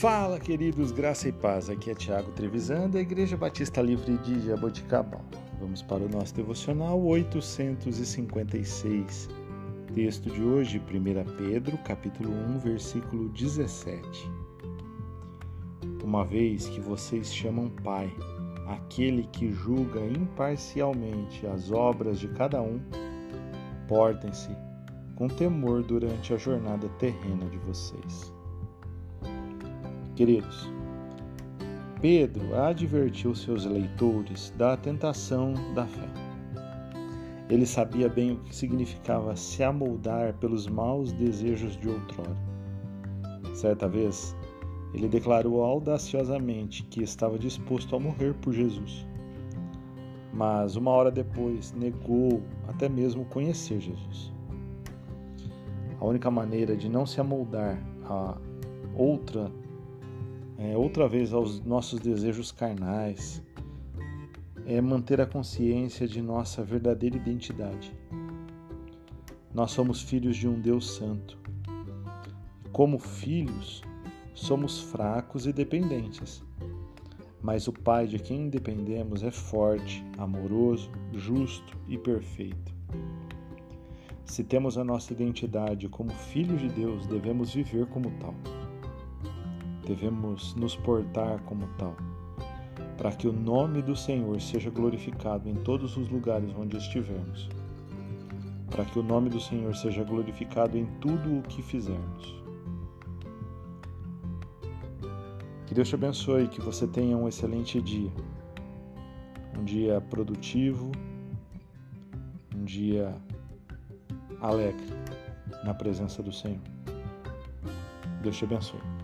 Fala, queridos, graça e paz. Aqui é Tiago Trevisan, da Igreja Batista Livre de Jaboticabal. Vamos para o nosso devocional 856. Texto de hoje, 1 Pedro, capítulo 1, versículo 17. Uma vez que vocês chamam Pai, aquele que julga imparcialmente as obras de cada um, portem-se com temor durante a jornada terrena de vocês. Queridos, Pedro advertiu seus leitores da tentação da fé. Ele sabia bem o que significava se amoldar pelos maus desejos de outrora. Certa vez, ele declarou audaciosamente que estava disposto a morrer por Jesus. Mas uma hora depois negou até mesmo conhecer Jesus. A única maneira de não se amoldar a outra é, outra vez aos nossos desejos carnais, é manter a consciência de nossa verdadeira identidade. Nós somos filhos de um Deus Santo. Como filhos, somos fracos e dependentes. Mas o Pai de quem dependemos é forte, amoroso, justo e perfeito. Se temos a nossa identidade como filhos de Deus, devemos viver como tal devemos nos portar como tal, para que o nome do Senhor seja glorificado em todos os lugares onde estivermos, para que o nome do Senhor seja glorificado em tudo o que fizermos. Que Deus te abençoe, que você tenha um excelente dia, um dia produtivo, um dia alegre na presença do Senhor. Deus te abençoe.